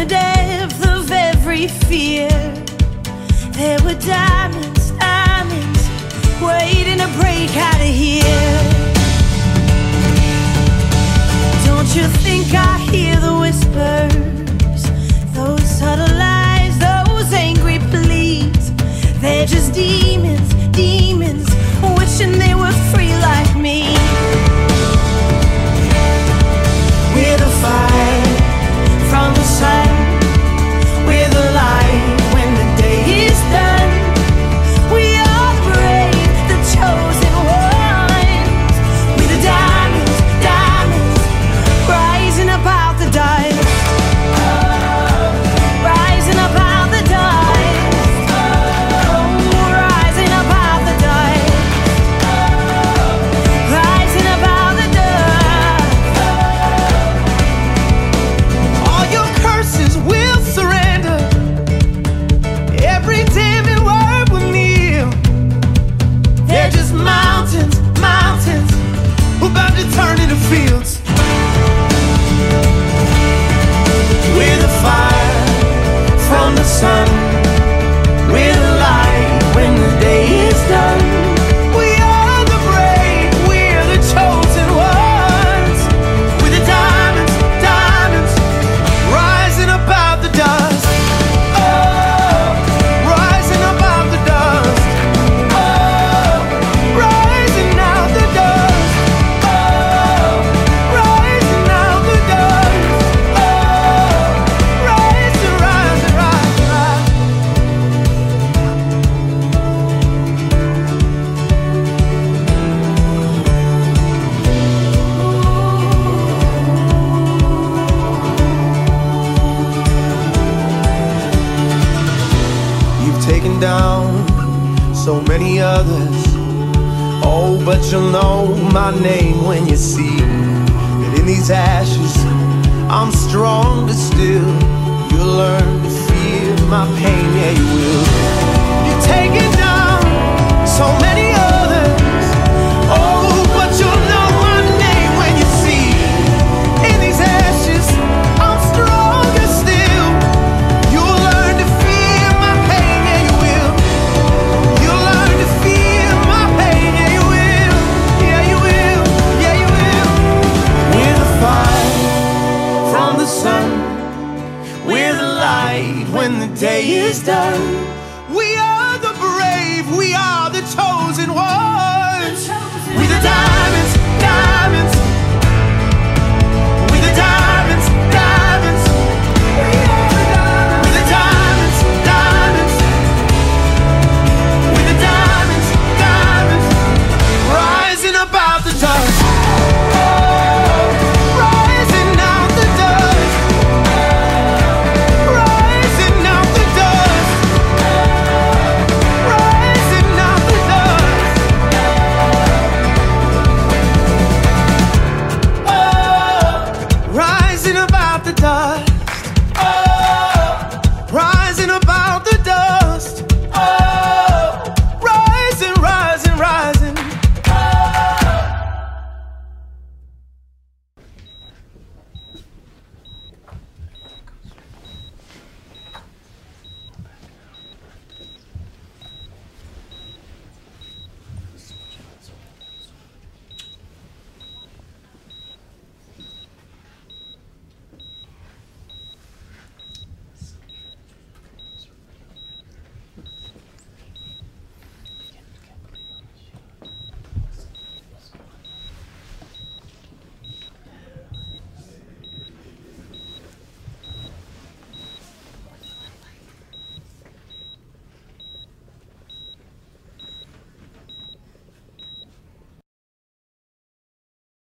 the depth of every fear, there were diamonds, diamonds, waiting to break out of here. Don't you think I hear the whispers? Those subtle lies, those angry pleas. They're just demons, demons, wishing they were free like me. taking down so many others. Oh, but you'll know my name when you see that in these ashes I'm stronger still. You'll learn to feel my pain, yeah, you will. You're taking down so many